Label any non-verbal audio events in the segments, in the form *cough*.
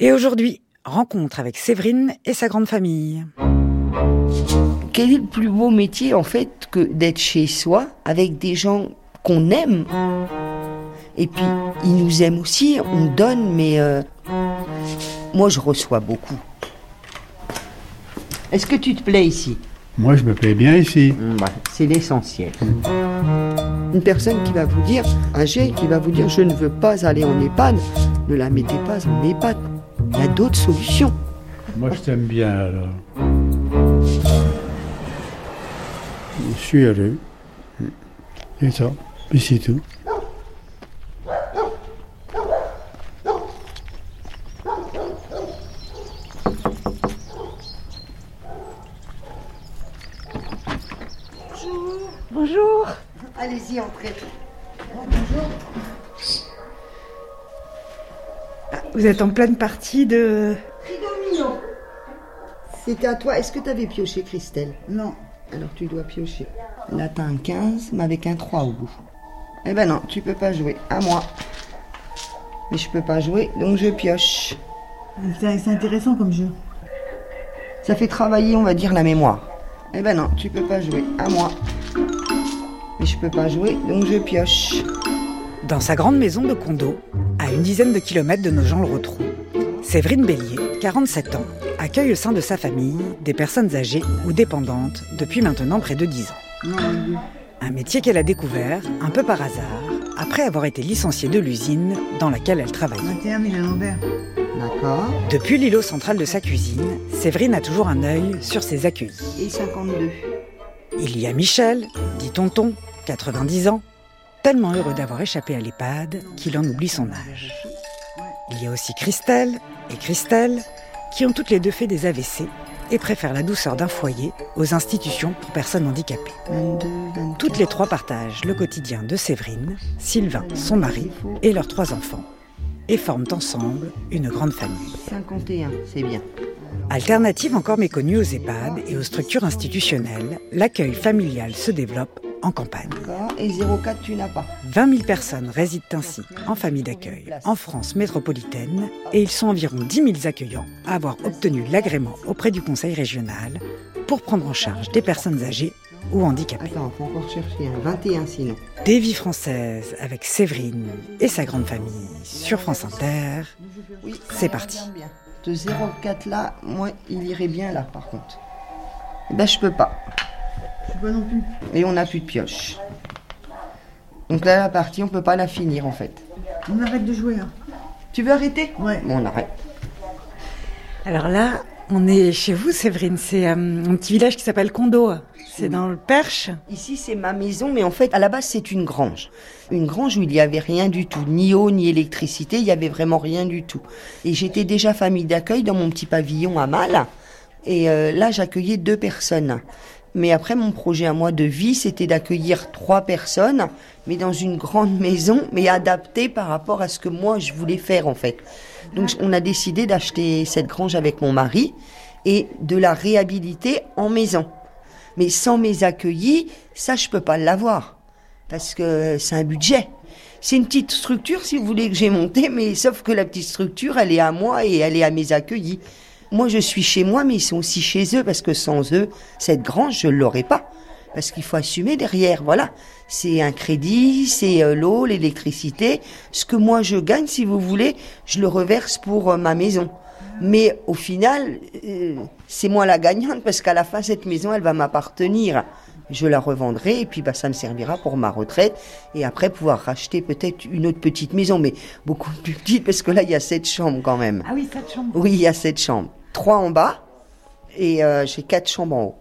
Et aujourd'hui, rencontre avec Séverine et sa grande famille. Quel est le plus beau métier en fait que d'être chez soi avec des gens qu'on aime? Et puis ils nous aiment aussi, on donne, mais euh, moi je reçois beaucoup. Est-ce que tu te plais ici? Moi, je me plais bien ici. Bah, C'est l'essentiel. Une personne qui va vous dire, âgée, qui va vous dire je ne veux pas aller en EHPAD, ne la mettez pas en EHPAD. Il y a d'autres solutions. Moi, je t'aime bien alors. Je suis heureux. Et ça, et c'est tout. Bonjour. Allez-y, entrez. Vous êtes en pleine partie de... C'était à toi. Est-ce que tu avais pioché, Christelle? Non. Alors tu dois piocher. Là, t'as un 15, mais avec un 3 au bout. Eh ben non, tu peux pas jouer. À moi. Mais je peux pas jouer, donc je pioche. C'est c'est intéressant comme jeu. Ça fait travailler, on va dire, la mémoire. Eh ben non, tu peux pas jouer. À moi. Mais je peux pas jouer, donc je pioche. Dans sa grande maison de condo, à une dizaine de kilomètres de nos gens le retrouvent, Séverine Bélier, 47 ans, accueille au sein de sa famille des personnes âgées ou dépendantes depuis maintenant près de 10 ans. Un métier qu'elle a découvert, un peu par hasard, après avoir été licenciée de l'usine dans laquelle elle travaillait. 21 000 à l'envers. D'accord. Depuis l'îlot central de sa cuisine, Séverine a toujours un œil sur ses accueillis. Et 52. Il y a Michel, dit tonton, 90 ans, tellement heureux d'avoir échappé à l'EHPAD qu'il en oublie son âge. Il y a aussi Christelle et Christelle, qui ont toutes les deux fait des AVC et préfèrent la douceur d'un foyer aux institutions pour personnes handicapées. 22, 24. Toutes les trois partagent le quotidien de Séverine, Sylvain, son mari, et leurs trois enfants, et forment ensemble une grande famille. 51, c'est bien. Alternative encore méconnue aux EHPAD et aux structures institutionnelles, l'accueil familial se développe en campagne. Et 04, tu n'as pas. 20 000 personnes résident ainsi en famille d'accueil en France métropolitaine et ils sont environ 10 000 accueillants à avoir obtenu l'agrément auprès du Conseil régional pour prendre en charge des personnes âgées ou handicapées. Attends, faut encore chercher un 21 sinon. Des vies françaises avec Séverine et sa grande famille sur France Inter. Oui, C'est parti. De 04 là, moi, il irait bien là, par contre. Ben, je peux pas. Non plus. Et on n'a plus de pioche. Donc là, la partie, on peut pas la finir, en fait. On arrête de jouer. Hein. Tu veux arrêter? Ouais. Bon, on arrête. Alors là, on est chez vous, Séverine. C'est euh, un petit village qui s'appelle Condo. C'est dans le Perche. Ici, c'est ma maison, mais en fait, à la base, c'est une grange. Une grange où il n'y avait rien du tout, ni eau, ni électricité, il n'y avait vraiment rien du tout. Et j'étais déjà famille d'accueil dans mon petit pavillon à Mal. Et euh, là, j'accueillais deux personnes. Mais après, mon projet à moi de vie, c'était d'accueillir trois personnes, mais dans une grande *laughs* maison, mais adaptée par rapport à ce que moi, je voulais faire, en fait. Donc, on a décidé d'acheter cette grange avec mon mari et de la réhabiliter en maison. Mais sans mes accueillis, ça, je peux pas l'avoir. Parce que c'est un budget. C'est une petite structure, si vous voulez, que j'ai montée, mais sauf que la petite structure, elle est à moi et elle est à mes accueillis. Moi, je suis chez moi, mais ils sont aussi chez eux, parce que sans eux, cette grange, je l'aurais pas. Parce qu'il faut assumer derrière, voilà. C'est un crédit, c'est euh, l'eau, l'électricité. Ce que moi je gagne, si vous voulez, je le reverse pour euh, ma maison. Mais au final, euh, c'est moi la gagnante parce qu'à la fin, cette maison, elle va m'appartenir. Je la revendrai et puis bah, ça me servira pour ma retraite et après pouvoir racheter peut-être une autre petite maison, mais beaucoup plus petite parce que là, il y a sept chambres quand même. Ah oui, cette chambre. Oui, il y a sept chambres. Trois en bas et euh, j'ai quatre chambres en haut.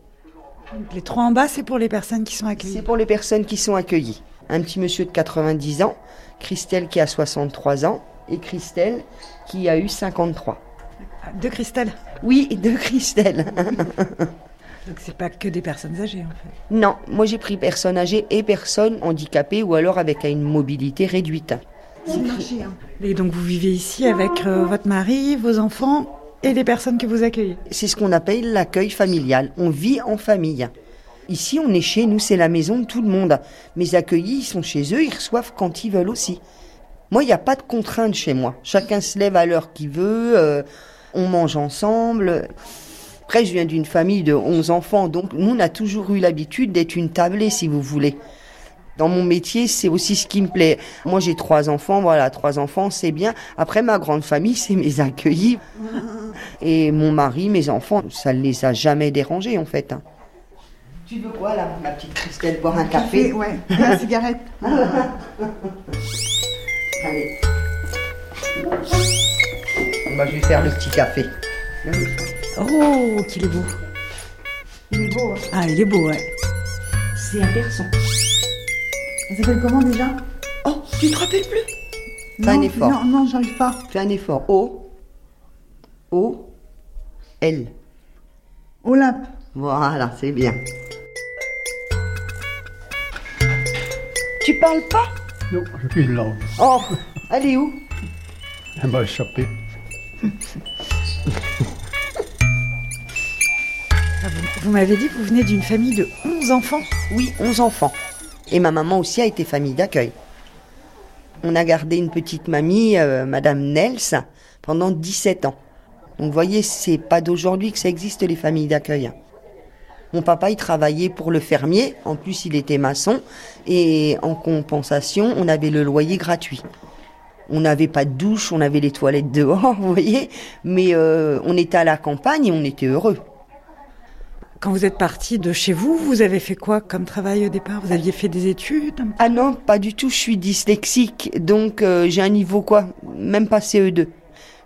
Les trois en bas, c'est pour les personnes qui sont C'est accueillies. pour les personnes qui sont accueillies. Un petit monsieur de 90 ans, Christelle qui a 63 ans et Christelle qui a eu 53. De Christelle. Oui, de Christelle. *laughs* Donc c'est pas que des personnes âgées en fait. non, moi j'ai pris personnes âgées et personnes handicapées ou alors avec une mobilité réduite. C'est marché. Hein. Et donc vous vivez ici avec euh, votre mari, vos enfants et les personnes que vous accueillez. C'est ce qu'on appelle l'accueil familial. On vit en famille. Ici, on est chez nous, c'est la maison de tout le monde. Mes accueillis, ils sont chez eux, ils reçoivent quand ils veulent aussi. Moi, il n'y a pas de contrainte chez moi. Chacun se lève à l'heure qu'il veut, euh, on mange ensemble. Après, je viens d'une famille de 11 enfants, donc nous, on a toujours eu l'habitude d'être une tablée, si vous voulez. Dans mon métier, c'est aussi ce qui me plaît. Moi, j'ai trois enfants, voilà, trois enfants, c'est bien. Après, ma grande famille, c'est mes accueillis. Et mon mari, mes enfants, ça ne les a jamais dérangés, en fait. hein. Tu veux quoi, là, ma petite Christelle, boire un café Ouais, *laughs* la cigarette. *laughs* Allez. Bah, je vais faire le petit café. Oh, qu'il est beau. Il est beau. hein. Ah, il est beau, ouais. C'est un garçon. Elle s'appelle comment déjà Oh, tu te rappelles plus Fais un Non, effort. Non, non, j'arrive pas. Fais un effort. O. O. L. Olympe. Voilà, c'est bien. Tu parles pas Non, j'ai plus de langue. Oh, elle est où Elle m'a échappé. Vous vous m'avez dit que vous venez d'une famille de 11 enfants. Oui, 11 enfants. Et ma maman aussi a été famille d'accueil. On a gardé une petite mamie, euh, Madame Nels, pendant 17 ans. Donc vous voyez, c'est pas d'aujourd'hui que ça existe les familles d'accueil. Mon papa, il travaillait pour le fermier, en plus il était maçon, et en compensation, on avait le loyer gratuit. On n'avait pas de douche, on avait les toilettes dehors, *laughs* vous voyez, mais euh, on était à la campagne et on était heureux. Quand vous êtes parti de chez vous, vous avez fait quoi comme travail au départ? Vous aviez fait des études? Ah non, pas du tout, je suis dyslexique, donc euh, j'ai un niveau quoi? Même pas CE2.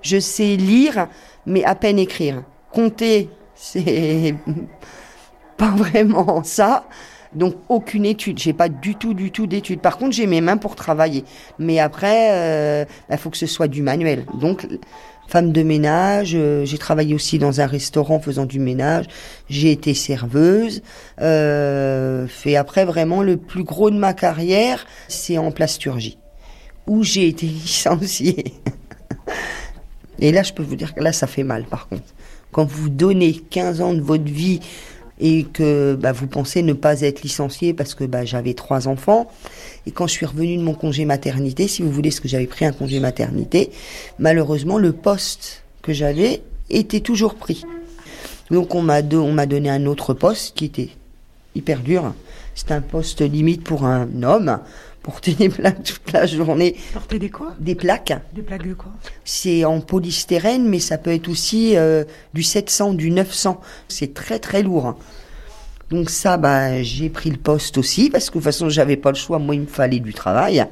Je sais lire, mais à peine écrire. Compter, *laughs* c'est pas vraiment ça. Donc aucune étude, j'ai pas du tout, du tout d'études. Par contre, j'ai mes mains pour travailler. Mais après, il faut que ce soit du manuel. Donc femme de ménage, euh, j'ai travaillé aussi dans un restaurant faisant du ménage. J'ai été serveuse. Euh, fait après vraiment le plus gros de ma carrière, c'est en plasturgie, où j'ai été *laughs* licenciée. Et là, je peux vous dire que là, ça fait mal, par contre. Quand vous donnez 15 ans de votre vie et que bah, vous pensez ne pas être licencié parce que bah, j'avais trois enfants, et quand je suis revenue de mon congé maternité, si vous voulez, ce que j'avais pris un congé maternité, malheureusement, le poste que j'avais était toujours pris. Donc on m'a do- on m'a donné un autre poste qui était hyper dur. C'était un poste limite pour un homme, porter des *laughs* plaques toute la journée. Porter des quoi? Des plaques, Des plaques de quoi? C'est en polystyrène, mais ça peut être aussi euh, du 700, du 900. C'est très très lourd. Donc ça, bah, j'ai pris le poste aussi, parce que de toute façon, j'avais pas le choix. Moi, il me fallait du travail.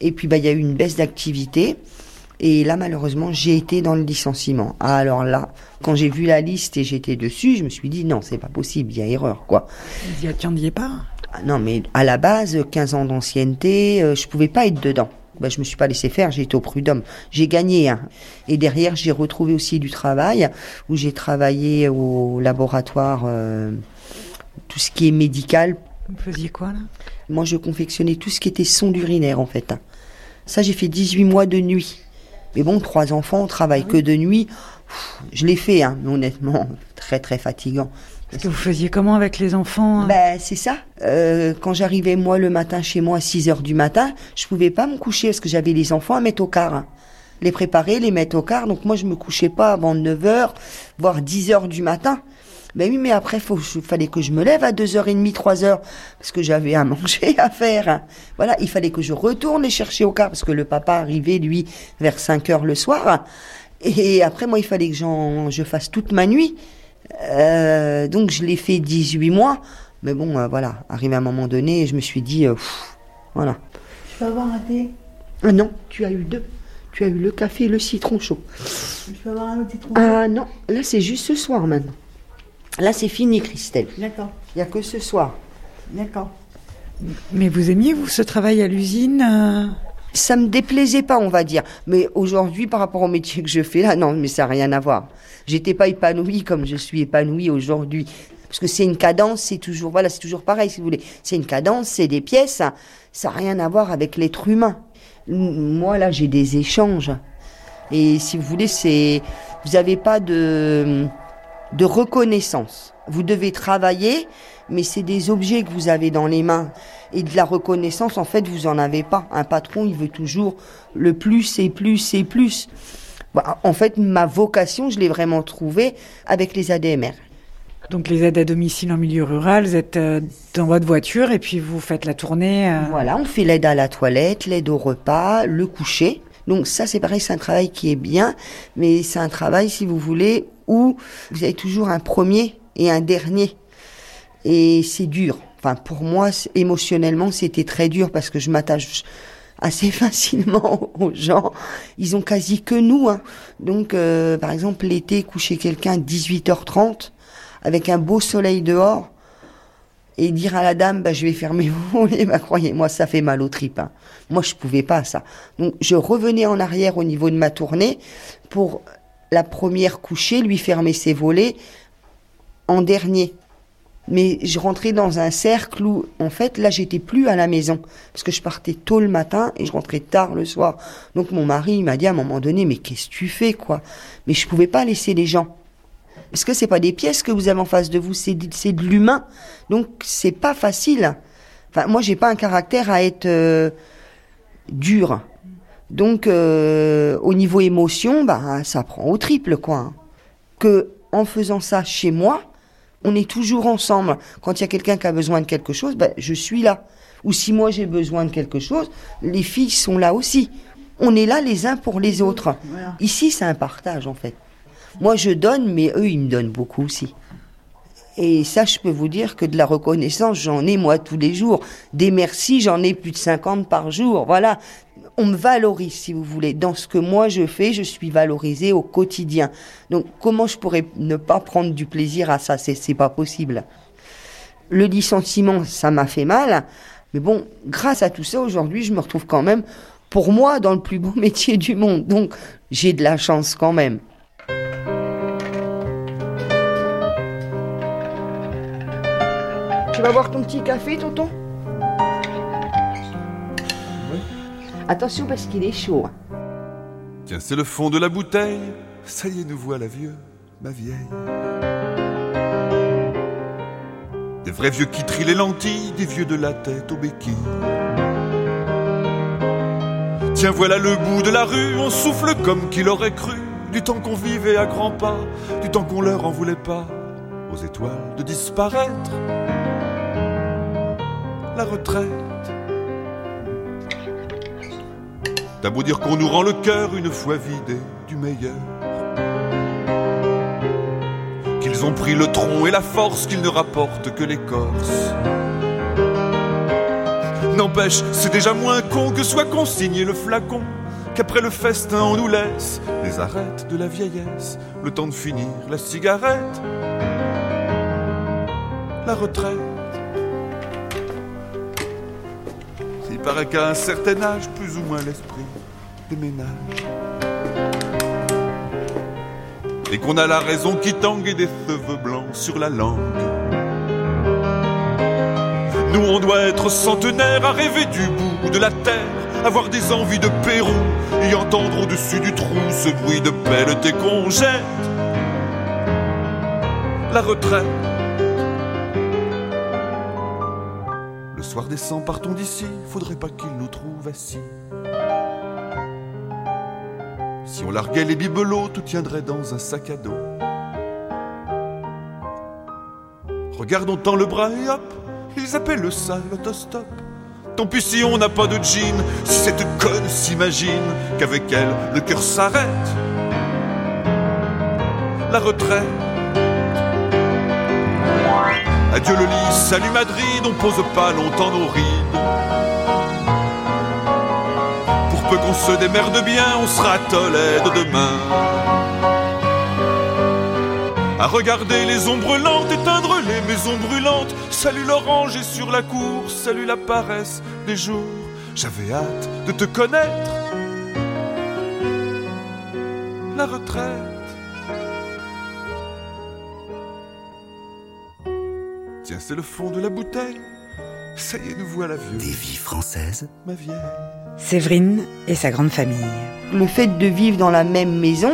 Et puis, bah, il y a eu une baisse d'activité. Et là, malheureusement, j'ai été dans le licenciement. Ah, alors là, quand j'ai vu la liste et j'étais dessus, je me suis dit, non, c'est pas possible, il y a erreur, quoi. Vous y attendiez pas Ah non, mais à la base, 15 ans d'ancienneté, euh, je pouvais pas être dedans. Bah, je me suis pas laissé faire, j'ai été au prud'homme. J'ai gagné. hein. Et derrière, j'ai retrouvé aussi du travail, où j'ai travaillé au laboratoire, euh, tout ce qui est médical. Vous faisiez quoi là? Moi, je confectionnais tout ce qui était sonde urinaire, en fait. hein. Ça, j'ai fait 18 mois de nuit. Mais bon, trois enfants, on travaille que de nuit. Pff, Je l'ai fait, hein, honnêtement, *laughs* très très fatigant. Parce que vous faisiez comment avec les enfants hein? Ben, c'est ça. Euh, quand j'arrivais, moi, le matin chez moi à 6 heures du matin, je pouvais pas me coucher parce que j'avais les enfants à mettre au quart. hein. Les préparer, les mettre au quart. Donc, moi, je me couchais pas avant 9 heures, voire 10 heures du matin. Ben oui, mais après, faut, il fallait que je me lève à 2h30, 3h, parce que j'avais à *laughs* manger à faire. hein. Voilà, il fallait que je retourne les chercher au quart, parce que le papa arrivait, lui, vers 5 heures le soir. Et après, moi, il fallait que j'en, je fasse toute ma nuit. Euh, donc je l'ai fait 18 mois. Mais bon, euh, voilà, arrivé à un moment donné, je me suis dit, euh, pff, voilà. Je peux avoir un thé? Ah non, tu as eu deux. Tu as eu le café et le citron chaud. Je peux avoir un autre citron Ah non, là c'est juste ce soir maintenant. Là c'est fini, Christelle. D'accord, Il n'y a que ce soir. d'accord. Mais vous aimiez, vous, ce travail à l'usine euh Ça me déplaisait pas, on va dire. Mais aujourd'hui, par rapport au métier que je fais là, non, mais ça n'a rien à voir. J'étais pas épanouie comme je suis épanouie aujourd'hui. Parce que c'est une cadence, c'est toujours, voilà, c'est toujours pareil, si vous voulez. C'est une cadence, c'est des pièces. Ça n'a rien à voir avec l'être humain. Moi, là, j'ai des échanges. Et si vous voulez, c'est, vous n'avez pas de, de reconnaissance. Vous devez travailler, mais c'est des objets que vous avez dans les mains. Et de la reconnaissance, en fait, vous en avez pas. Un patron, il veut toujours le plus et plus et plus. Bah, en fait, ma vocation, je l'ai vraiment trouvée avec les ADMR. Donc les aides à domicile en milieu rural, vous êtes euh, dans votre voiture et puis vous faites la tournée. euh, Voilà, on fait l'aide à la toilette, l'aide au repas, le coucher. Donc ça, c'est pareil, c'est un travail qui est bien, mais c'est un travail, si vous voulez, où vous avez toujours un premier et un dernier. Et c'est dur. Enfin, pour moi, émotionnellement, c'était très dur parce que je m'attache assez *laughs* facilement aux gens. Ils ont quasi que nous. Hein. Donc, euh, par exemple, l'été, coucher quelqu'un à 18h30 avec un beau soleil dehors et dire à la dame, bah, je vais fermer vos *laughs* volets, bah, croyez-moi, ça fait mal aux tripes. hein. Moi, je pouvais pas ça. Donc, je revenais en arrière au niveau de ma tournée pour la première coucher, lui fermer ses volets en dernier. Mais je rentrais dans un cercle où, en fait, là, j'étais plus à la maison. Parce que je partais tôt le matin et je rentrais tard le soir. Donc, mon mari, m'a dit à un moment donné, mais qu'est-ce que tu fais, quoi? Mais je pouvais pas laisser les gens. Parce que c'est pas des pièces que vous avez en face de vous, c'est de, c'est de l'humain. Donc, c'est pas facile. Enfin, moi, j'ai pas un caractère à être euh, dur. Donc, euh, au niveau émotion, bah, ça prend au triple, quoi. hein. Que, en faisant ça chez moi, on est toujours ensemble. Quand il y a quelqu'un qui a besoin de quelque chose, ben, je suis là. Ou si moi j'ai besoin de quelque chose, les filles sont là aussi. On est là les uns pour les autres. Voilà. Ici, c'est un partage en fait. Moi, je donne, mais eux, ils me donnent beaucoup aussi. Et ça, je peux vous dire que de la reconnaissance, j'en ai moi tous les jours. Des merci, j'en ai plus de 50 par jour. Voilà. On me valorise, si vous voulez. Dans ce que moi je fais, je suis valorisée au quotidien. Donc, comment je pourrais ne pas prendre du plaisir à ça? C'est, pas possible. Le licenciement, ça m'a fait mal. Mais bon, grâce à tout ça, aujourd'hui, je me retrouve quand même, pour moi, dans le plus beau *laughs* métier du monde. Donc, j'ai de la chance quand même. Tu vas boire ton petit café, tonton? Attention parce qu'il est chaud. hein. Tiens, c'est le fond de la bouteille. Ça y est, nous voilà vieux, ma vieille. Des vrais vieux qui trient les lentilles, des vieux de la tête aux béquilles. Tiens, voilà le bout de la rue, on souffle comme qu'il aurait cru. Du temps qu'on vivait à grands pas, du temps qu'on leur en voulait pas, aux étoiles de disparaître. La retraite. T'as beau dire qu'on nous rend le cœur une fois vidé du meilleur. Qu'ils ont pris le tronc et la force qu'ils ne rapportent que l'écorce. N'empêche, c'est déjà moins con que soit consigné le flacon. Qu'après le festin, on nous laisse les arêtes de la vieillesse, le temps de finir la cigarette, la retraite. Il paraît qu'à un certain âge, moins l'esprit déménage. Et qu'on a la raison qui tangue et des cheveux blancs sur la langue. Nous, on doit être centenaires à rêver du bout de la terre, avoir des envies de Pérou et entendre au-dessus du trou ce bruit de pelle et qu'on. La retraite. Le soir descend, partons d'ici, faudrait pas qu'il nous trouve assis. Si on larguait les bibelots, tout tiendrait dans un sac à dos. Regardons tant le bras et hop, ils appellent ça l'autostop. Tant pis si on n'a pas de jean, si cette conne s'imagine qu'avec elle, le cœur s'arrête. La retraite. Adieu le lit, salut Madrid, on pose pas longtemps nos rides. Qu'on se démerde bien, on sera Tolède demain. À regarder les ombres lentes, éteindre les maisons brûlantes. Salut l'orange et sur la cour, salut la paresse des jours. J'avais hâte de te connaître. La retraite. Tiens, c'est le fond de la bouteille. Ça y est, nous voilà vieux, Des vies françaises ma vieille. Séverine et sa grande famille. Le fait de vivre dans la même maison,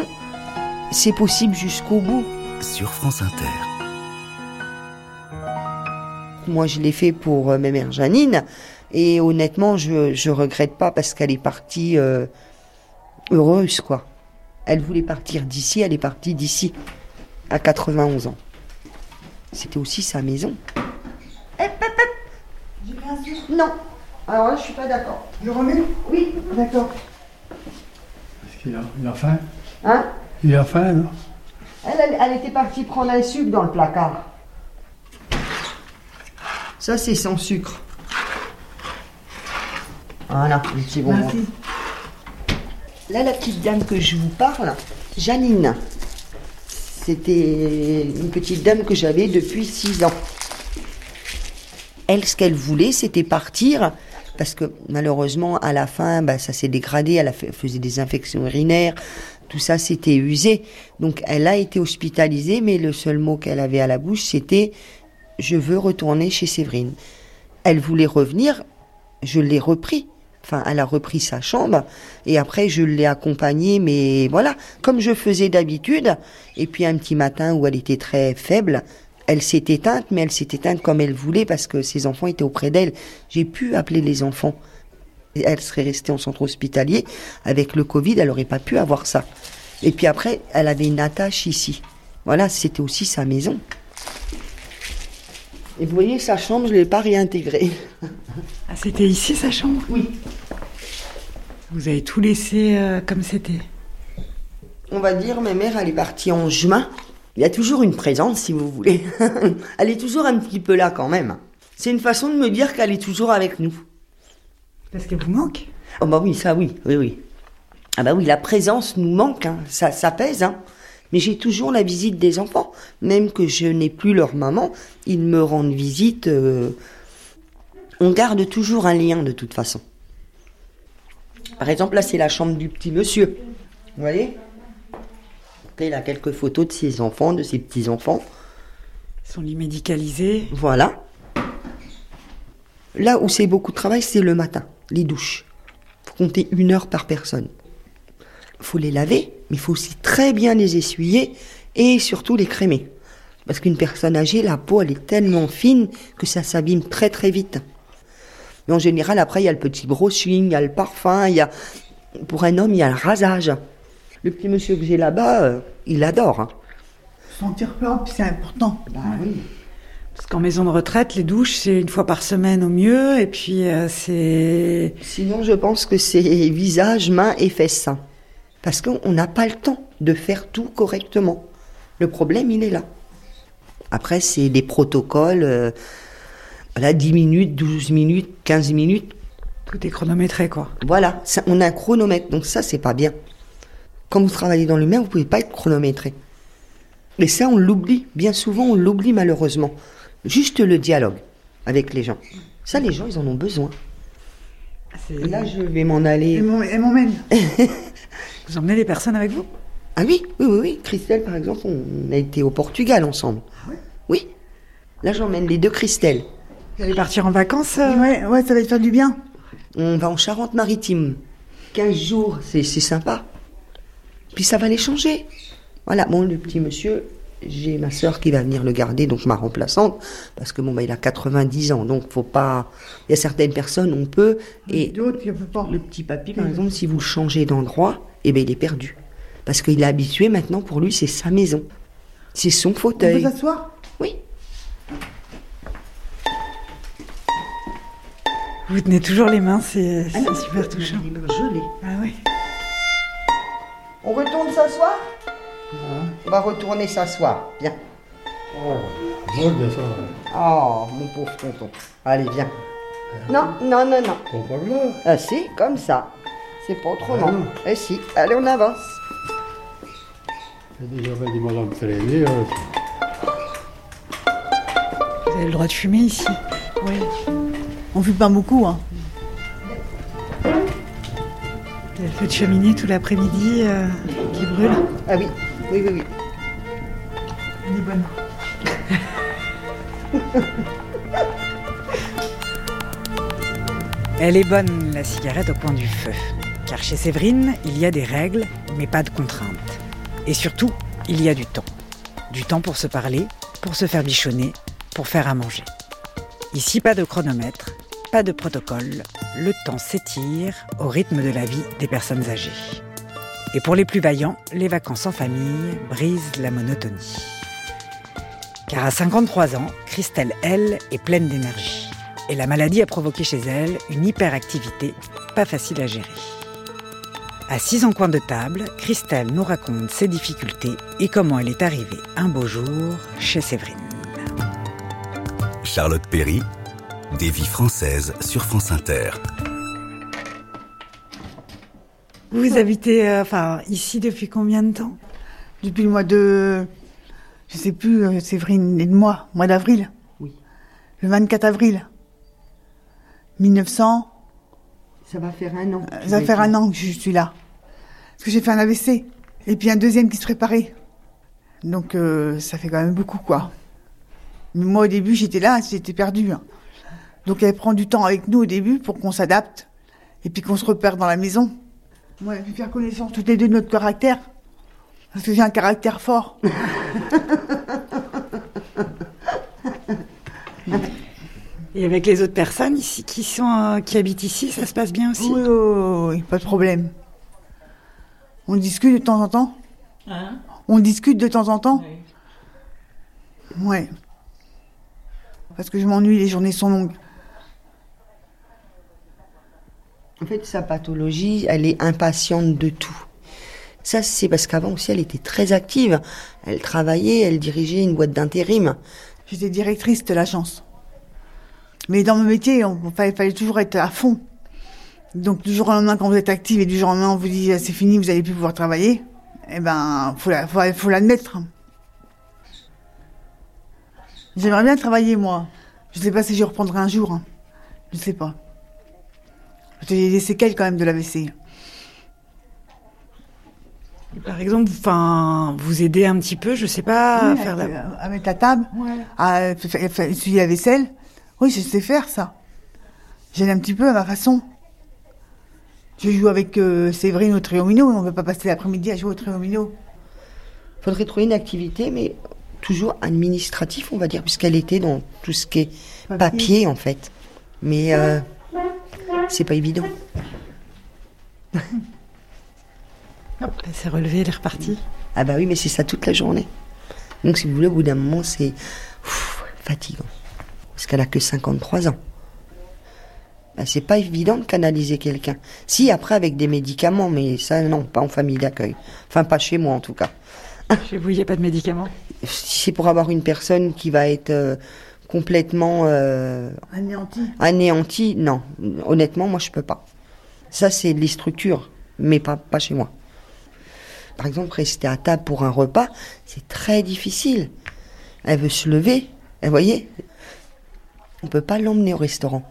c'est possible jusqu'au bout. sur France Inter. Moi, je l'ai fait pour euh, ma mère Janine. Et honnêtement, je, je regrette pas parce qu'elle est partie euh, heureuse, quoi. Elle voulait partir d'ici, elle est partie d'ici à 91 ans. C'était aussi sa maison. Non. Alors là, je suis pas d'accord. Je remets? Oui. D'accord. Est-ce qu'il a, il a faim Hein? Il a faim, non? Elle, elle, elle était partie prendre un sucre dans le placard. Ça, c'est sans sucre. Voilà, le petit bonbon. Merci. Là, la petite dame que je vous parle, Janine. C'était une petite dame que j'avais depuis 6 ans. Elle, ce qu'elle voulait, c'était partir, parce que malheureusement, à la fin, bah, ça s'est dégradé, elle faisait des infections urinaires, tout ça s'était usé. Donc, elle a été hospitalisée, mais le seul mot qu'elle avait à la bouche, c'était « je veux retourner chez Séverine ». Elle voulait revenir, je l'ai repris. Enfin, elle a repris sa chambre et après je l'ai accompagnée, mais voilà, comme je faisais d'habitude. Et puis un petit matin où elle était très faible, elle s'est éteinte, mais elle s'est éteinte comme elle voulait parce que ses enfants étaient auprès d'elle. J'ai pu appeler les enfants. Elle serait restée en centre hospitalier. Avec le Covid, elle n'aurait pas pu avoir ça. Et puis après, elle avait une attache ici. Voilà, c'était aussi sa maison. Et vous voyez, sa chambre, je ne l'ai pas réintégrée. Ah, c'était ici sa chambre? Oui. Vous avez tout laissé euh, comme c'était? On va dire, ma mère, elle est partie en juin. Il y a toujours une présence, si vous voulez. *laughs* elle est toujours un petit peu là, quand même. C'est une façon de me dire qu'elle est toujours avec nous. Parce qu'elle vous manque Oh bah oui, ça oui, oui, oui. Ah bah oui, la présence nous manque, hein. ça, ça pèse. Hein. Mais j'ai toujours la visite des enfants. Même que je n'ai plus leur maman, ils me rendent visite. euh, On garde toujours un lien, de toute façon. Par exemple, là, c'est la chambre du petit monsieur. Vous voyez? A quelques photos de ses enfants, de ses petits-enfants. Son lit médicalisé. Voilà. Là où c'est beaucoup de travail, c'est le matin, les douches. faut compter une heure par personne. faut les laver, mais il faut aussi très bien les essuyer et surtout les crémer. Parce qu'une personne âgée, la peau, elle est tellement fine que ça s'abîme très très vite. Mais en général, après, il y a le petit brushing, il y a le parfum, il y a... Pour un homme, il y a le rasage. Le petit monsieur que j'ai là-bas, euh, il adore. hein. Sentir propre, c'est important. Parce qu'en maison de retraite, les douches, c'est une fois par semaine au mieux. Et puis, euh, c'est. Sinon, je pense que c'est *laughs* visage, mains et fesses. hein. Parce qu'on n'a pas le temps de faire tout correctement. Le problème, il est là. Après, c'est des protocoles. euh, voilà, 10 minutes, 12 minutes, 15 minutes. Tout est chronométré, quoi. Voilà, ça- on a un chronomètre. Donc ça, c'est pas bien. Quand vous travaillez dans l'humain, vous pouvez pas être chronométré. Et ça, on l'oublie. Bien souvent, on l'oublie malheureusement. Juste le dialogue avec les gens. Ça, les gens, ils en ont besoin. Là, je vais m'en aller. Elle m'emmène. *laughs* Vous emmenez les personnes avec vous? Ah oui, oui, oui, oui. Christelle, par exemple, on a été au Portugal ensemble. Oui. Là, j'emmène les deux Christelle. Vous allez partir en vacances euh? Ouais, ouais, ça va te faire du bien. On va en Charente-Maritime. 15 jours, c'est sympa. Puis ça va les changer. Voilà, bon, le petit monsieur, j'ai ma sœur qui va venir le garder, donc ma remplaçante, parce que bon, bah, il a 90 ans, donc faut pas. Il y a certaines personnes, on peut. Et D'autres, je peux pas. le petit papy, par exemple, si vous le changez d'endroit, eh ben, il est perdu. Parce qu'il est habitué maintenant, pour lui, c'est sa maison. C'est son On peut fauteuil. s'asseoir? Oui. Vous tenez toujours les mains, c'est Ah super touchant. Il est gelé. Ah oui. On retourne s'asseoir? On va retourner s'asseoir. Viens. Oh. Oh, mon pauvre tonton. Allez, viens. Non, non, non, non. Ah si, comme ça. C'est pas autrement. Ah. Eh si, allez, on avance. J'ai déjà fait du mal à me traîner. euh, Vous avez le droit de fumer ici. Oui. On fume pas beaucoup, hein. Le feu de cheminée tout l'après-midi euh, qui brûle. Ah oui, oui, oui, oui. Elle est bonne. Elle est bonne, la cigarette au coin du feu. Car chez Séverine, il y a des règles, mais pas de contraintes. Et surtout, il y a du temps. Du temps pour se parler, pour se faire bichonner, pour faire à manger. Ici, pas de chronomètre, pas de protocole. Le temps s'étire au rythme de la vie des personnes âgées. Et pour les plus vaillants, les vacances en famille brisent la monotonie. Car à 53 ans, Christelle, elle, est pleine d'énergie. Et la maladie a provoqué chez elle une hyperactivité pas facile à gérer. Assise en coin de table, Christelle nous raconte ses difficultés et comment elle est arrivée un beau jour chez Séverine. Charlotte Perry, des vies françaises sur France Inter. Vous habitez euh, enfin ici depuis combien de temps? Depuis le mois de. Je sais plus, euh, Séverine et de moi, mois d'avril. Oui. Le 24 avril. 1900. Ça va faire un an. Ça va faire un an que je suis là. Parce que j'ai fait un AVC. Et puis un deuxième qui se préparait. Donc euh, ça fait quand même beaucoup, quoi. Mais moi, au début, j'étais là, j'étais perdue. hein. Donc elle prend du temps avec nous au début pour qu'on s'adapte. Et puis qu'on se repère dans la maison. Moi, elle a pu faire connaissance toutes les deux de notre caractère. Parce que j'ai un caractère fort. *laughs* Et avec les autres personnes ici qui sont euh, qui habitent ici, ça se passe bien aussi? Oui, oui, oui, oui, pas de problème. On discute de temps en temps On discute de temps en temps Ouais. Parce que je m'ennuie, les journées sont longues. En fait, sa pathologie, elle est impatiente de tout. Ça, c'est parce qu'avant aussi, elle était très active. Elle travaillait, elle dirigeait une boîte d'intérim. J'étais directrice de l'agence. Mais dans mon métier, on fallait, toujours être à fond. Donc du jour au lendemain, quand vous êtes active et du jour au lendemain, on vous dit c'est fini, vous allez plus pouvoir travailler, eh ben, faut faut, l'admettre. J'aimerais bien travailler moi. Je sais pas si je reprendrai un jour. hein. Je sais pas. J'ai des séquelles quand même de l'AVC. Par exemple, enfin, vous aider un petit peu, je sais pas, à faire la. à mettre la table, à essuyer la vaisselle. Oui, je sais faire ça. J'aide un petit peu à ma façon. Je joue avec euh, Séverine au triomino, on ne peut pas passer l'après-midi à jouer au triomino. Faudrait trouver une activité, mais toujours administratif, on va dire, puisqu'elle était dans tout ce qui est Papier. papier, en fait. Mais euh, c'est pas évident. *laughs* S'est relevée, elle est repartie. Ah bah oui, mais c'est ça toute la journée. Donc si vous voulez, au bout d'un moment, c'est fatigant. Parce qu'elle a que 53 ans. Bah, c'est pas évident de canaliser quelqu'un. Si, après avec des médicaments, mais ça non, pas en famille d'accueil. Enfin, pas chez moi en tout cas. Chez vous, il n'y a pas de médicaments? C'est pour avoir une personne qui va être euh, complètement euh, Anéanti. anéantie, non. Honnêtement, moi, je peux pas. Ça, c'est les structures, mais pas, pas chez moi. Par exemple, rester à table pour un repas, c'est très difficile. Elle veut se lever, vous voyez On peut pas l'emmener au restaurant.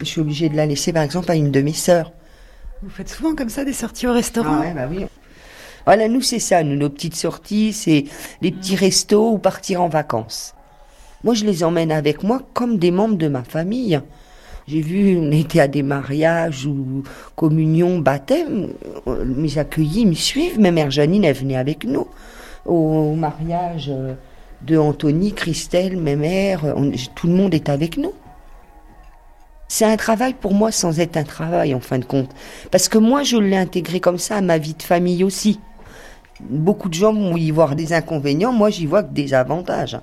Je suis obligée de la laisser, par exemple, à une de mes sœurs. Vous faites souvent comme ça des sorties au restaurant? Ah ouais, bah oui. Voilà, nous, c'est ça. Nous, nos petites sorties, c'est les petits restos ou partir en vacances. Moi, je les emmène avec moi comme des membres de ma famille. J'ai vu, on était à des mariages ou communions, baptêmes. euh, Mes accueillis me suivent. Ma mère Janine, elle venait avec nous. Au mariage euh, de Anthony, Christelle, mes mères, on- tout le monde est avec nous. C'est un travail pour moi sans être un travail en fin de compte. Parce que moi, je l'ai intégré comme ça à ma vie de famille aussi. Beaucoup de gens vont y voir des inconvénients, moi j'y vois que des avantages.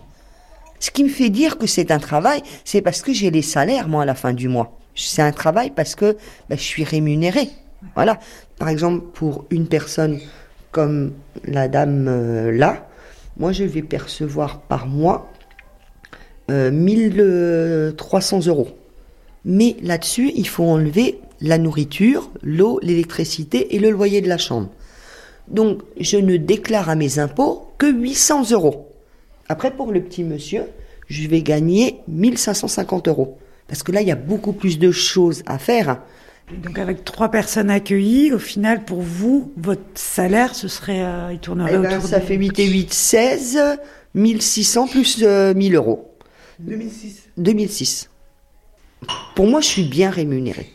Ce qui me fait dire que c'est un travail, c'est parce que j'ai les salaires, moi, à la fin du mois. C'est un travail parce que ben, je suis rémunéré. Voilà. Par exemple, pour une personne comme la dame euh, là, moi je vais percevoir par mois euh, 1300 euros. Mais là-dessus, il faut enlever la nourriture, l'eau, l'électricité et le loyer de la chambre. Donc, je ne déclare à mes impôts que 800 euros. Après, pour le petit monsieur, je vais gagner 1550 euros. Parce que là, il y a beaucoup plus de choses à faire. Donc avec trois personnes accueillies, au final, pour vous, votre salaire, ce serait, euh, il tournerait Eh ben, autour ça de... fait 8 et 8, 16, 1600 plus euh, 1000 euros. 2006. 2006. Pour moi, je suis bien rémunérée.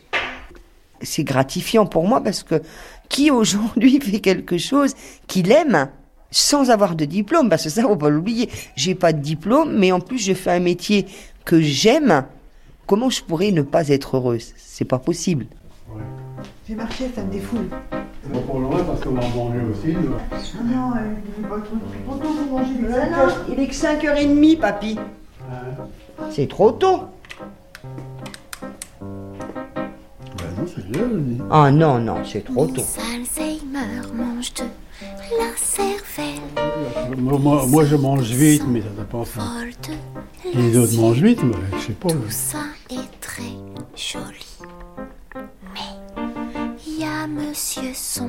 C'est gratifiant pour moi parce que qui aujourd'hui *laughs* fait quelque chose qu'il aime sans avoir de diplôme, parce que ça, faut pas l'oublier. J'ai pas de diplôme, mais en plus, je fais un métier que j'aime comment je pourrais ne pas être heureuse? C'est pas possible. J'ai marché, ça me défoule. C'est pas pour loin parce qu'on va manger aussi. Ah non, euh, il est pas trop trop tôt pour manger Non, cinq non, heures. il est que 5h30, papy. C'est trop tôt. Non, c'est dis. Ah non, non, c'est trop tôt. Alzheimer mange de la cervelle, Moi, moi, moi, je mange vite, mais ça ça. folle de Les autres mangent vite, mais je sais pas. Tout ça est très joli. Mais il y a monsieur son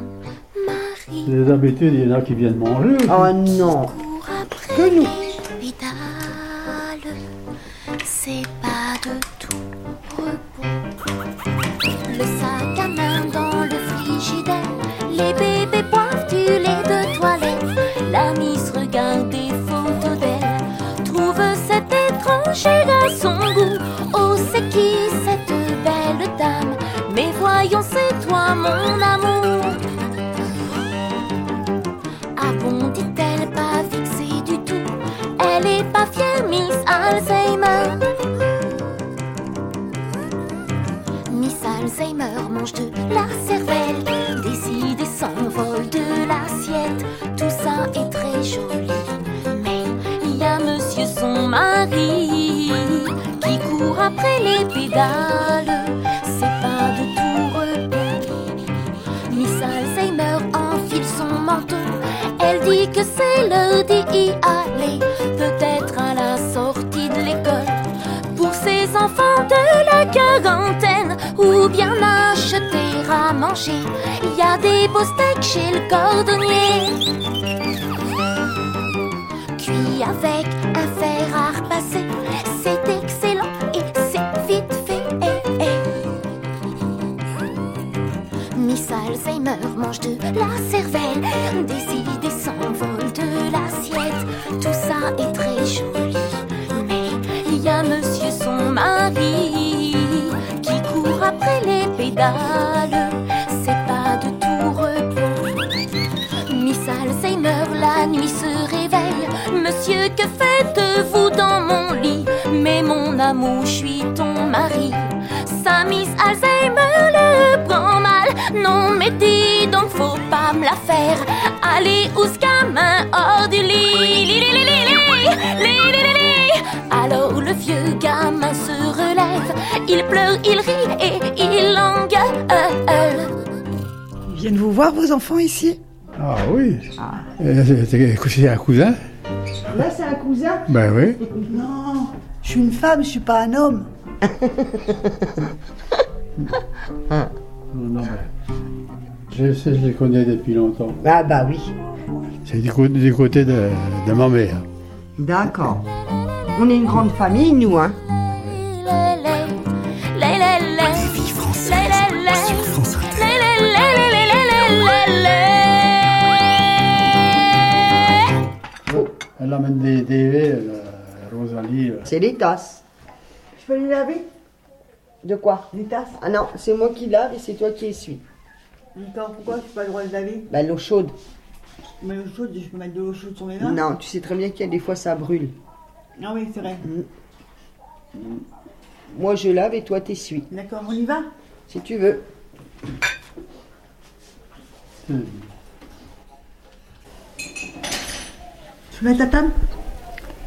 mari Les habitudes, il y en a qui viennent manger. aussi. Oh non. court après Que nous. À son goût. Oh, c'est qui cette belle dame? Mais voyons, c'est toi, mon amour. Ah bon, dit-elle, pas fixée du tout. Elle est pas fière, Miss. Après les pédales. C'est pas de tout repos. Miss Alzheimer enfile son manteau. Elle dit que c'est d'y aller, peut-être à la sortie de l'école. Pour ses enfants de la quarantaine, ou bien acheter à manger. Il y a des beaux steaks chez le cordonnier. Cuit avec un fer à repasser, de la cervelle, décide et s'envole de l'assiette. Tout ça est très joli, mais il y a monsieur son mari qui court après les pédales. C'est pas de tout repos. Miss Alzheimer la nuit se réveille. Monsieur, que faites-vous dans mon lit? Mais mon amour, je suis ton mari. Sa Miss Alzheimer le prend mal. Non, mais faire Aller où ce gamin hors du lit. Li, Alors le vieux gamin se relève. Il pleure, il rit et il engueule. Ils viennent vous voir vos enfants ici. Ah oui. Ah. Euh, c'est un cousin. Là c'est un cousin. Ben oui. Non, je suis une femme, je suis pas un homme. *laughs* je sais, je les connais depuis longtemps. Ah bah oui. C'est du, cô- du côté de, de ma mère. D'accord. On est une grande famille, nous, hein. Inter. Elle amène des TV, euh, Rosalie. euh. C'est les tasses. Je peux les laver? De quoi? Les tasses? Ah non, c'est moi qui lave et c'est toi qui essuie. Attends, pourquoi je n'ai pas le droit de laver Bah l'eau chaude. Mais l'eau chaude, je peux mettre de l'eau chaude sur mes mains Non, tu sais très bien qu'il y a des fois ça brûle. Ah oui, c'est vrai. Moi je lave et toi t'essuies. D'accord, on y va? Si tu veux. Tu mets ta table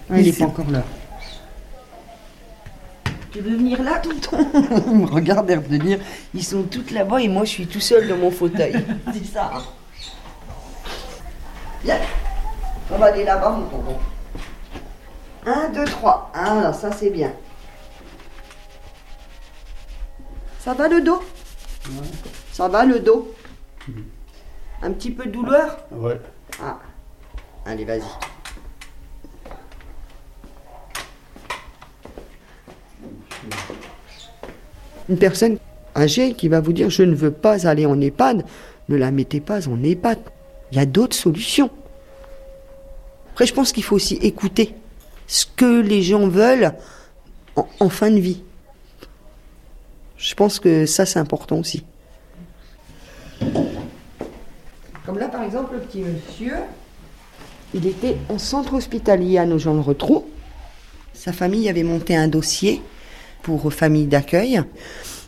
Ah, il est Ici. pas encore là. Tu veux venir là, tonton *laughs* Il me dire ils sont toutes là-bas et moi je suis tout seul dans mon fauteuil. *laughs* C'est ça. Viens. On va aller là-bas, mon tonton. Un, deux, trois. Ah, voilà, ça c'est bien. Ça va le dos? Ça va le dos? Un petit peu de douleur? Ouais. Ah. Allez, vas-y. Une personne âgée qui va vous dire je ne veux pas aller en EHPAD, ne la mettez pas en EHPAD. Il y a d'autres solutions. Après, je pense qu'il faut aussi écouter ce que les gens veulent en, fin de vie. Je pense que ça, c'est important aussi. Comme là, par exemple, le petit monsieur, il était en centre hospitalier à Nogent-le-Rotrou. Sa famille avait monté un dossier pour famille d'accueil.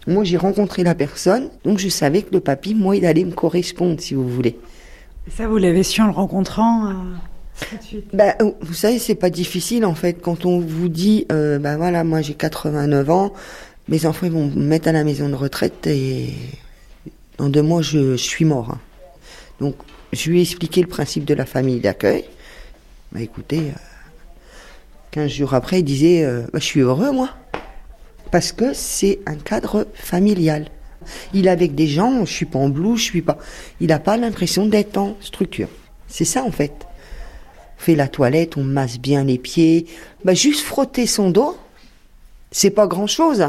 Moi, j'ai rencontré la personne, donc je savais que le papy, moi, il allait me correspondre, si vous voulez. Ça, vous l'avez su en le rencontrant euh, tout de suite? Bah, euh, vous savez, c'est pas difficile en fait quand on vous dit, euh, bah voilà, moi j'ai 89 ans, mes enfants ils vont me mettre à la maison de retraite et dans deux mois je, je suis mort. hein. Donc je lui ai expliqué le principe de la famille d'accueil. Bah écoutez, euh, 15 jours après, il disait, euh, bah, je suis heureux moi, parce que c'est un cadre familial. Il est avec des gens, je suis pas en blouse, je suis pas. Il n'a pas l'impression d'être en structure. C'est ça en fait. On fait la toilette, on masse bien les pieds. Bah, juste frotter son dos, c'est pas grand chose.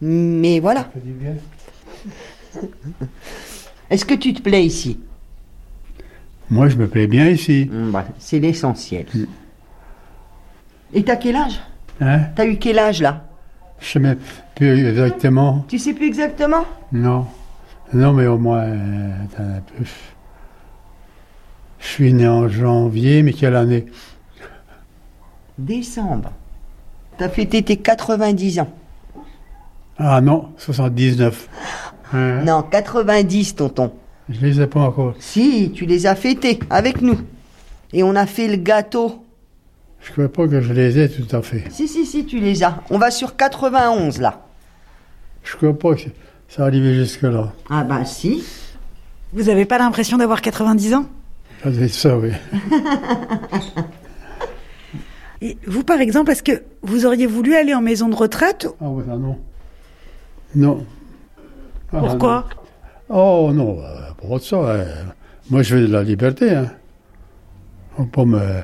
Mais voilà. *laughs* Est-ce que tu te plais ici? Moi, je me plais bien ici. C'est l'essentiel. Et t'as quel âge? Hein? T'as eu quel âge là? Je sais même plus exactement. Tu sais plus exactement? Non. Non, mais au moins, euh. Je suis né en janvier, mais quelle année? Décembre. T'as fêté tes 90 ans. Ah non, 79. Hein? Non, 90, tonton. Je les ai pas encore. Si, tu les as fêtés avec nous. Et on a fait le gâteau. Je crois pas que je les ai tout à fait. Si, si, si, tu les as. On va sur 91 là. Je crois pas que ça arrivé jusque-là. Ah bah si. Vous avez pas l'impression d'avoir 90 ans? Ça doit être ça, oui. *laughs* Et vous, par exemple, est-ce que vous auriez voulu aller en maison de retraite Ah oui, ça non. Non. Ah, Pourquoi? non. Oh non, euh, pour ça. euh, moi, je veux de la liberté. Hein. Faut pas me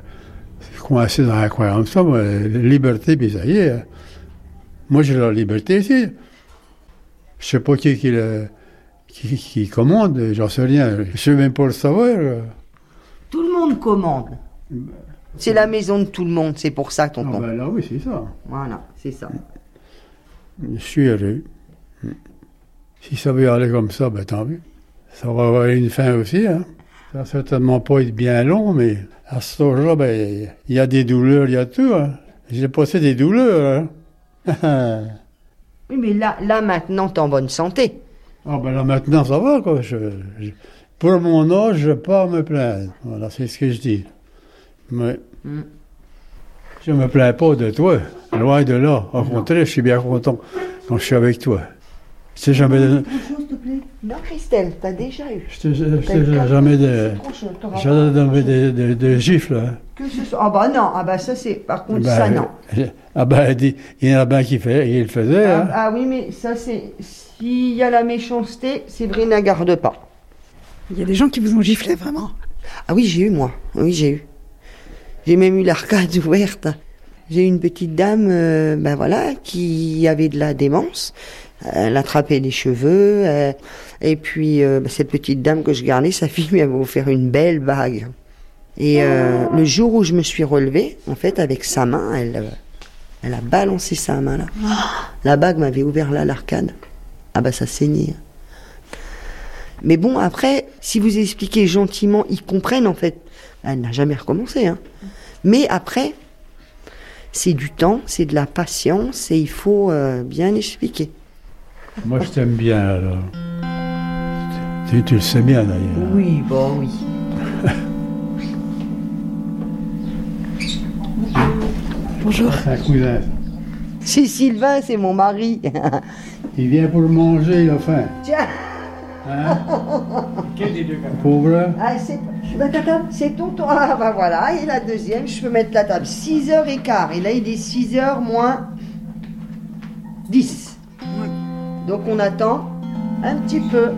coincer dans un coin comme ça. Moi, liberté, puis ça y est. hein. Moi, j'ai la liberté ici. Je sais pas qui, qui, le- qui, qui commande, j'en sais rien. Je sais même pas le savoir. Tout le monde commande. C'est la maison de tout le monde, c'est pour ça, Ah, tonton. ben là, oui, c'est ça. Voilà, c'est ça. Je suis heureux. Si ça veut aller comme ça, ben tant mieux. Ça va avoir une fin aussi. Hein. Ça va certainement pas être bien long, mais à ce âge-là, ben, il y a des douleurs, il y a tout. Hein. J'ai passé des douleurs. Hein. *laughs* Oui, mais là, là maintenant, t'es en bonne santé. ah ben là maintenant, ça va. Quoi. Je, je- pour mon âge, je ne pas me plaindre. Voilà, c'est ce que je dis. Mais Mm. je me plains pas de toi. Loin de là. Au contraire, je suis bien content quand je suis avec toi. C'est jamais... Non, Christelle, t'as déjà eu. Je te, jamais de, C'est trop chaud, t'auras jamais pas- donné de, de, de gifles. Hein. Que ce soit. Ah bah non, ah bah ça c'est. Par contre, Ben, ça non. euh, Ah ben, il dit- il y en a bien qui fait, il le faisait. Ah, Hein. ah oui, mais ça c'est. S'il y a la méchanceté, c'est vrai, n'a garde pas. Il y a des gens qui vous ont giflé, vraiment. Ah oui, j'ai eu moi. Oui, j'ai eu. J'ai même eu l'arcade *laughs* ouverte. J'ai eu une petite dame, euh, ben voilà, qui avait de la démence. Elle attrapait les cheveux. euh, et puis, euh, ben, cette petite dame que je gardais, sa *laughs* fille lui avait offert une belle bague. Et euh, le jour où je me suis relevée, en fait, avec sa main, elle, euh, elle a balancé sa main là. *gasps* La bague m'avait ouvert là l'arcade. Ah bah ça saignait. Mais bon, après, si vous expliquez gentiment, ils comprennent en fait. Elle n'a jamais recommencé. Hein. Mais après, c'est du temps, c'est de la patience et il faut euh, bien expliquer. Moi, je t'aime bien, alors. Tu, tu le sais bien, d'ailleurs. Oui, bon, oui. *laughs* Bonjour. C'est un cousin. C'est Sylvain, c'est mon mari. Il vient pour manger, il a faim. Tiens, Hein? *laughs* Pauvre. ah, c'est, je peux mettre la table C'est tonton. Ah, bah voilà, et la deuxième, je peux mettre la table. 6h15. Et là, il est 6h moins 10. Donc, on attend un petit peu.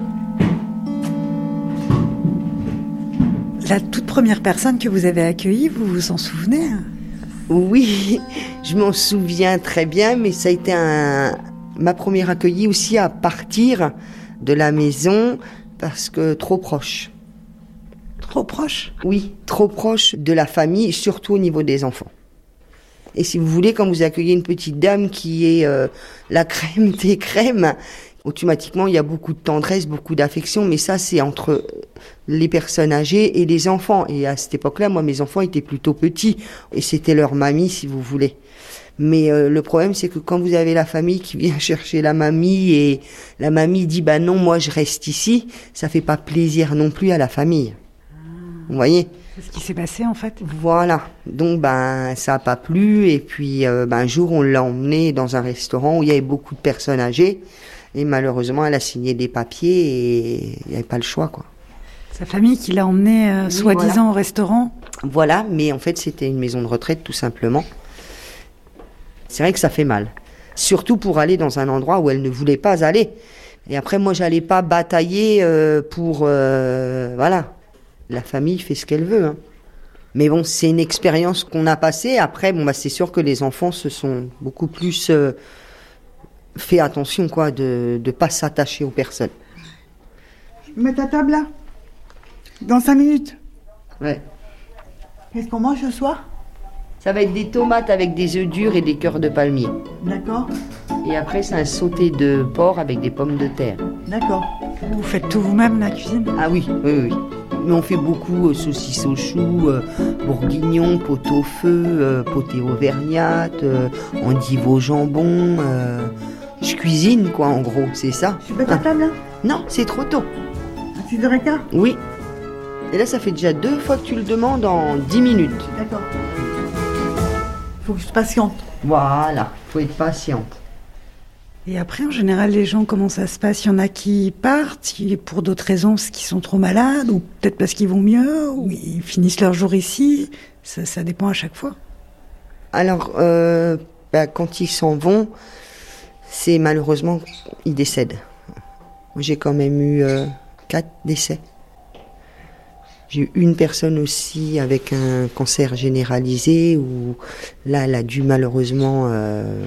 La toute première personne que vous avez accueillie, vous vous en souvenez hein Oui, je m'en souviens très bien, mais ça a été un, ma première accueillie aussi à partir de la maison parce que trop proche. Trop proche? Oui, trop proche de la famille, surtout au niveau des enfants. Et si vous voulez, quand vous accueillez une petite dame qui est euh, la crème *laughs* des crèmes, automatiquement il y a beaucoup de tendresse, beaucoup d'affection, mais ça c'est entre les personnes âgées et les enfants. Et à cette époque-là, moi mes enfants étaient plutôt petits et c'était leur mamie, si vous voulez. Mais euh, le problème, c'est que quand vous avez la famille qui *laughs* vient chercher la mamie et la mamie dit bah non, moi je reste ici, ça fait pas plaisir non plus à la famille. Vous voyez C'est ce qui s'est passé en fait. Voilà. Donc ben ça a pas plu et puis euh, ben, un jour on l'a emmené dans un restaurant où il y avait beaucoup de personnes âgées et malheureusement elle a signé des papiers et il n'y avait pas le choix quoi. Sa famille qui l'a emmené euh, Oui, soi-disant voilà. au restaurant. Voilà, mais en fait, c'était une maison de retraite, tout simplement. C'est vrai que ça fait mal. Surtout pour aller dans un endroit où elle ne voulait pas aller. Et après, moi, j'allais pas batailler euh, pour... voilà. La famille fait ce qu'elle veut. hein. Mais bon, c'est une expérience qu'on a passée. Après, bon, bah, c'est sûr que les enfants se sont beaucoup plus euh, fait attention, quoi, de ne pas s'attacher aux personnes. Mets ta table là. Dans cinq minutes. Ouais. Qu'est-ce qu'on mange ce soir? Ça va être des tomates avec des œufs durs et des cœurs de palmier. D'accord. Et après, c'est un sauté de porc avec des pommes de terre. D'accord. Vous faites tout vous-même la cuisine? Ah oui, oui, oui. Mais on fait beaucoup euh, saucisses au chou, euh, bourguignon, pot au feu, euh, poté auvergnate, endive au jambon. je cuisine, quoi, en gros, c'est ça. Tu mets ta table là Non, c'est trop tôt. À 6h15 Oui. Et là, ça fait déjà deux fois que tu le demandes en dix minutes. D'accord. Faut que je patiente. Voilà, faut être patiente. Et après, en général, les gens, comment ça se passe? Il y en a qui partent pour d'autres raisons, parce qu'ils sont trop malades, ou peut-être parce qu'ils vont mieux, ou ils finissent leur jour ici. Ça, ça dépend à chaque fois. Alors, euh, bah, quand ils s'en vont, c'est malheureusement, ils décèdent. J'ai quand même eu euh, quatre décès. J'ai eu une personne aussi avec un cancer généralisé où là, elle a dû malheureusement, euh,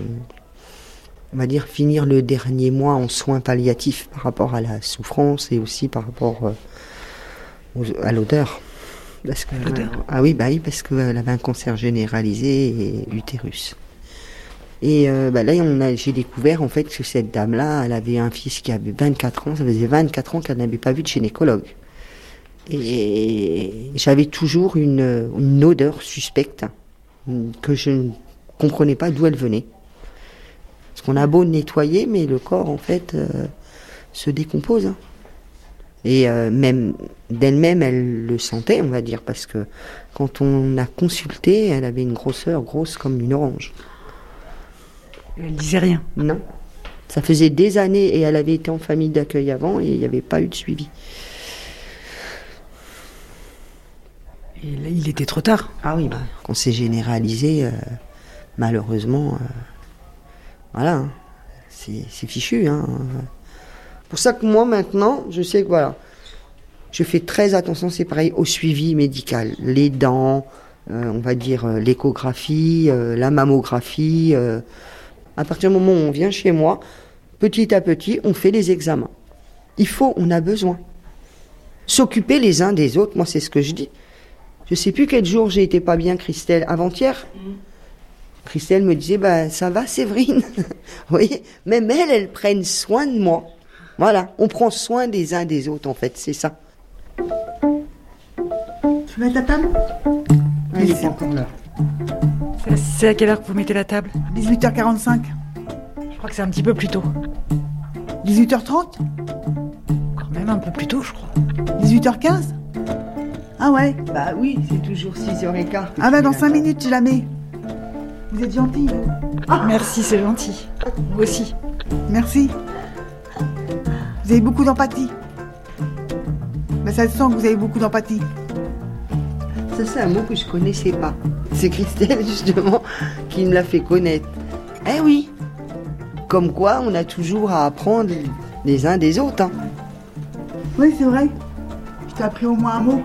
on va dire, finir le dernier mois en soins palliatifs par rapport à la souffrance et aussi par rapport euh, aux- à l'odeur. Parce que, L'odeur. ah oui, bah oui, parce qu'elle avait un cancer généralisé et utérus. Et euh, bah là, on a, j'ai découvert en fait que cette dame-là, elle avait un fils qui avait 24 ans. Ça faisait 24 ans qu'elle n'avait pas vu de gynécologue. Et j'avais toujours une, une odeur suspecte que je ne comprenais pas d'où elle venait. Parce qu'on a beau nettoyer, mais le corps en fait euh, se décompose. hein. Et euh, même d'elle-même, elle le sentait, on va dire, parce que quand on a consulté, elle avait une grosseur grosse comme une orange. Elle disait rien. Non. Ça faisait des années et elle avait été en famille d'accueil avant et il n'y avait pas eu de suivi. Et là, il était trop tard. Ah oui, bah, quand c'est généralisé, euh, malheureusement, euh, voilà, hein, c'est fichu. Hein. Pour ça que moi maintenant, je sais que voilà, je fais très attention, c'est pareil, au suivi médical, les dents, euh, on va dire euh, l'échographie, euh, la mammographie. à partir du moment où on vient chez moi, petit à petit, on fait les examens. Il faut, on a besoin. S'occuper les uns des autres, moi c'est ce que je dis. Je sais plus quel jour j'ai été pas bien, Christelle. Avant-hier? Christelle me disait, bah, ça va, Séverine. *laughs* Vous voyez Même elles, elles prennent soin de moi. Voilà, on prend soin des uns des autres, en fait, c'est ça. Tu mets ta table? Elle est encore là. C'est- à quelle heure que vous mettez la table? 18h45. Je crois que c'est un petit peu plus tôt. 18h30 Quand même un peu plus tôt, je crois. 18h15 Ah ouais Bah oui, c'est toujours 6h15. Ah bah dans 5 minutes, je la mets. Vous êtes gentil. Merci, c'est gentil. Vous aussi. Merci. Vous avez beaucoup d'empathie. Mais ça se sent que vous avez beaucoup d'empathie. Ça, c'est un mot que je connaissais pas. C'est Christelle, *laughs* justement, qui me l'a fait connaître. Eh oui Comme quoi, on a toujours à apprendre les uns des autres. hein. Oui, c'est vrai. Je t'ai appris au moins un mot.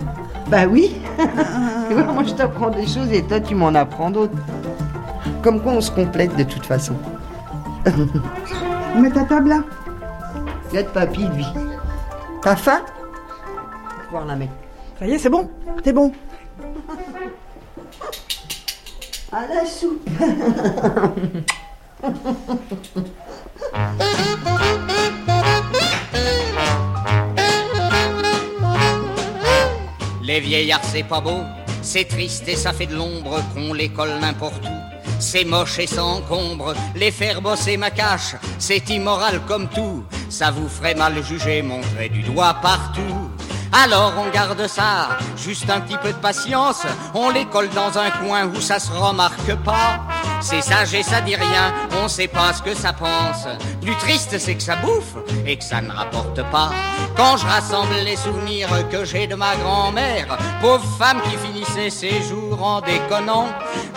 Bah oui *laughs* Moi, je t'apprends des choses et toi, tu m'en apprends d'autres. Comme quoi, on se complète de toute façon. Mets ta table là. Regarde papy, lui. T'as faim Voir la main. Ça y est, c'est bon C'est bon. À la soupe Les vieillards, c'est pas beau, c'est triste et ça fait de l'ombre qu'on les colle n'importe où. C'est moche et s'encombre, les faire bosser ma cache, c'est immoral comme tout. Ça vous ferait mal juger, montrer du doigt partout. Alors on garde ça, juste un petit peu de patience, on les colle dans un coin où ça se remarque pas. C'est sage et ça dit rien, on sait pas ce que ça pense. Plus triste c'est que ça bouffe et que ça ne rapporte pas. Quand je rassemble les souvenirs que j'ai de ma grand-mère, pauvre femme qui finissait ses jours en déconnant,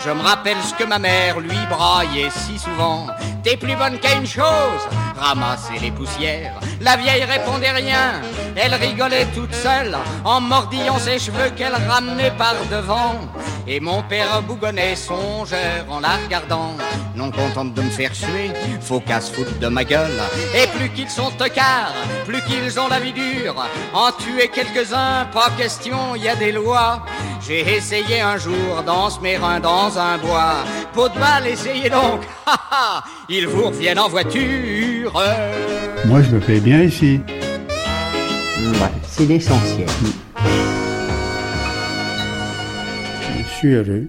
je me rappelle ce que ma mère lui braillait si souvent. T'es plus bonne qu'à une chose, ramasser les poussières. La vieille répondait rien, elle rigolait toute seule en mordillant ses cheveux qu'elle ramenait par devant. Et mon père bougonnait songeur en la regardant, non contente de me faire suer, faut qu'à se foutre de ma gueule. Et plus qu'ils sont tocards, plus qu'ils ont la vie dure, en tuer quelques-uns, pas question, y a des lois. J'ai essayé un jour dans ce mérin dans un bois, peau de balle, essayez donc, *laughs* ha ha, ils vous reviennent en voiture. Moi, je me fais bien ici. Ouais, c'est l'essentiel. Je suis heureux.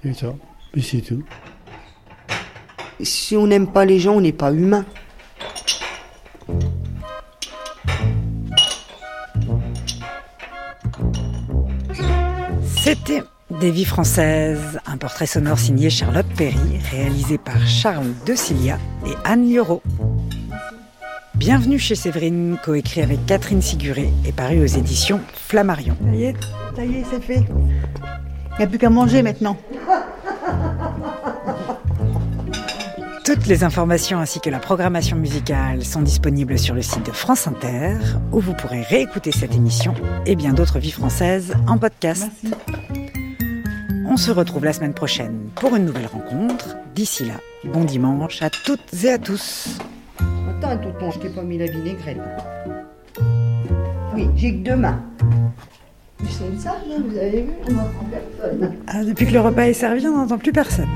C'est ça. Puis c'est tout. Si on n'aime pas les gens, on n'est pas humain. C'était Des vies françaises, un portrait sonore signé Charlotte Perry, réalisé par Charles De Cilia et Anne Lioro. Bienvenue chez Séverine, coécrit avec Catherine Siguré et paru aux éditions Flammarion. Ça y est, ça y est, c'est fait. Il n'y a plus qu'à manger maintenant. Toutes les informations ainsi que la programmation musicale sont disponibles sur le site de France Inter, où vous pourrez réécouter cette émission et bien d'autres vies françaises en podcast. Merci. On se retrouve la semaine prochaine pour une nouvelle rencontre. D'ici là, bon dimanche à toutes et à tous. Attends, tonton, je t'ai pas mis la vinaigrette. Oui, j'ai que deux mains. Ils sont sages, vous avez vu On n'entend personne. Ah, depuis que le repas est servi, on n'entend plus personne.